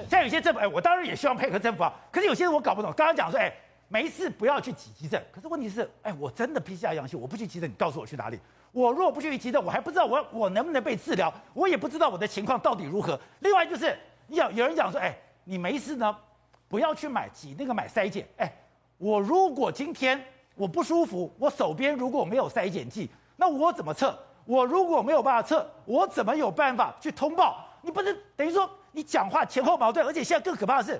现在有些政府，哎，我当然也希望配合政府啊。可是有些人我搞不懂，刚刚讲说，哎，没事不要去挤急诊。可是问题是，哎，我真的 PCR 阳性，我不去急诊，你告诉我去哪里？我如果不去急诊，我还不知道我我能不能被治疗，我也不知道我的情况到底如何。另外就是，你有有人讲说，哎，你没事呢，不要去买挤那个买筛检。哎，我如果今天我不舒服，我手边如果没有筛检剂，那我怎么测？我如果没有办法测，我怎么有办法去通报？你不是等于说你讲话前后矛盾，而且现在更可怕的是，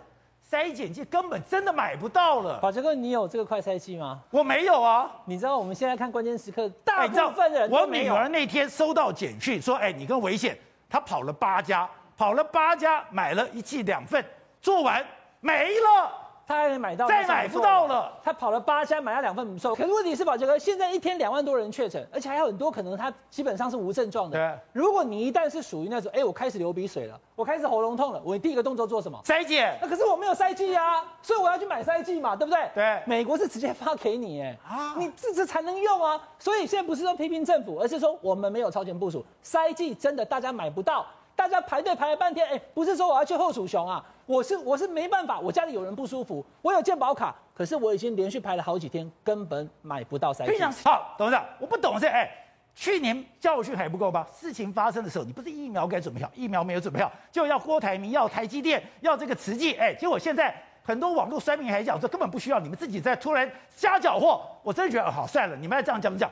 筛检剂根本真的买不到了。宝杰哥，你有这个快筛剂吗？我没有啊。你知道我们现在看关键时刻，大部分的人我女儿那天收到简讯说，哎，你跟危险，她跑了八家，跑了八家买了一剂两份，做完没了。他还能买到，再买不到了。他跑了八家，买了两份不错。可是问题是，宝杰哥，现在一天两万多人确诊，而且还有很多可能他基本上是无症状的。对。如果你一旦是属于那种，哎，我开始流鼻水了，我开始喉咙痛了，我第一个动作做什么？筛检。那可是我没有筛剂啊，所以我要去买筛剂嘛，对不对？对。美国是直接发给你，哎，啊，你这这才能用啊。所以现在不是说批评政府，而是说我们没有超前部署，筛剂真的大家买不到。大家排队排了半天，哎，不是说我要去后蜀雄啊，我是我是没办法，我家里有人不舒服，我有健保卡，可是我已经连续排了好几天，根本买不到三剂。非常好，董事长，我不懂这，哎，去年教训还不够吧？事情发生的时候，你不是疫苗该准备好，疫苗没有准备好，就要郭台铭，要台积电，要这个慈济，哎，结果现在很多网络酸民还讲说根本不需要，你们自己在突然瞎搅和，我真的觉得好算了，你们要这样讲不讲？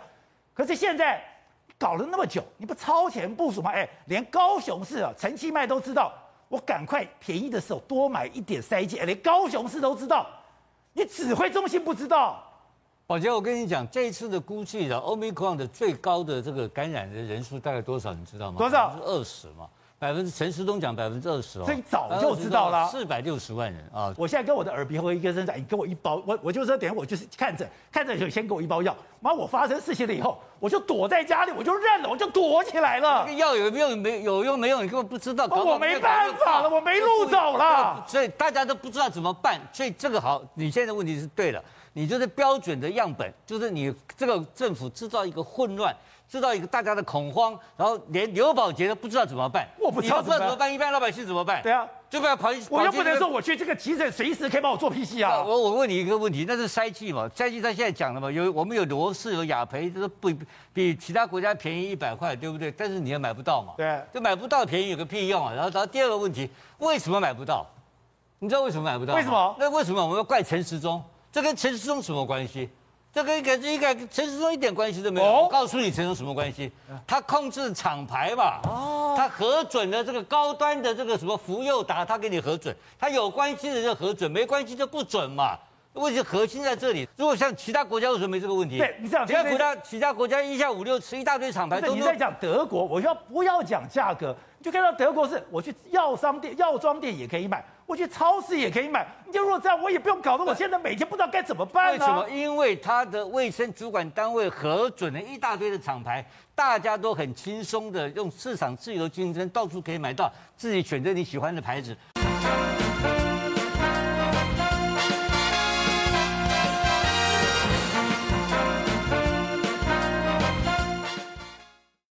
可是现在。搞了那么久，你不超前部署吗？哎，连高雄市啊，陈其迈都知道，我赶快便宜的时候多买一点塞剂，连高雄市都知道，你指挥中心不知道？宝杰，我跟你讲，这一次的估计的 Omicron 的最高的这个感染的人数大概多少？你知道吗？多少？二十嘛。百分之陈时东讲百分之二十哦，所以早就知道了。四百六十万人啊！我现在跟我的耳鼻喉科医生讲，你给我一包，我我就说等下我就是看诊，看诊就先给我一包药。妈，我发生事情了以后，我就躲在家里，我就认了，我就躲起来了。这个药有没有没有用没用？你根本不知道。我没办法了，我没路走了。所以大家都不知道怎么办。所以这个好，你现在问题是对了，你就是标准的样本，就是你这个政府制造一个混乱。制造一个大家的恐慌，然后连刘宝杰都不知道怎么办。我不知道怎么办，么办一般老百姓怎么办？对啊，就不要跑。我又不能说我去这个急诊随时可以帮我做 PCR 啊。我我问你一个问题，那是筛剂嘛？筛剂他现在讲了嘛？有我们有罗氏有雅培，就是不比其他国家便宜一百块，对不对？但是你也买不到嘛？对，就买不到便宜有个屁用啊！然后然后第二个问题，为什么买不到？你知道为什么买不到？为什么？那为什么我们要怪陈时中？这跟陈世忠什么关系？这跟跟这个陈世忠一点关系都没有。哦、我告诉你，陈世忠什么关系？他控制厂牌嘛。哦。他核准了这个高端的这个什么福佑达，他给你核准。他有关系的就核准，没关系就不准嘛。问题核心在这里。如果像其他国家为什么没这个问题？对，你这样。其他国家，其他国家一下五六吃一大堆厂牌。你在讲德国，我要不要讲价格？你就看到德国是，我去药商店、药妆店也可以买。我去超市也可以买，你就如果这样，我也不用搞得我现在每天不知道该怎么办呢？为什么？因为他的卫生主管单位核准了一大堆的厂牌，大家都很轻松的用市场自由竞争，到处可以买到自己选择你喜欢的牌子。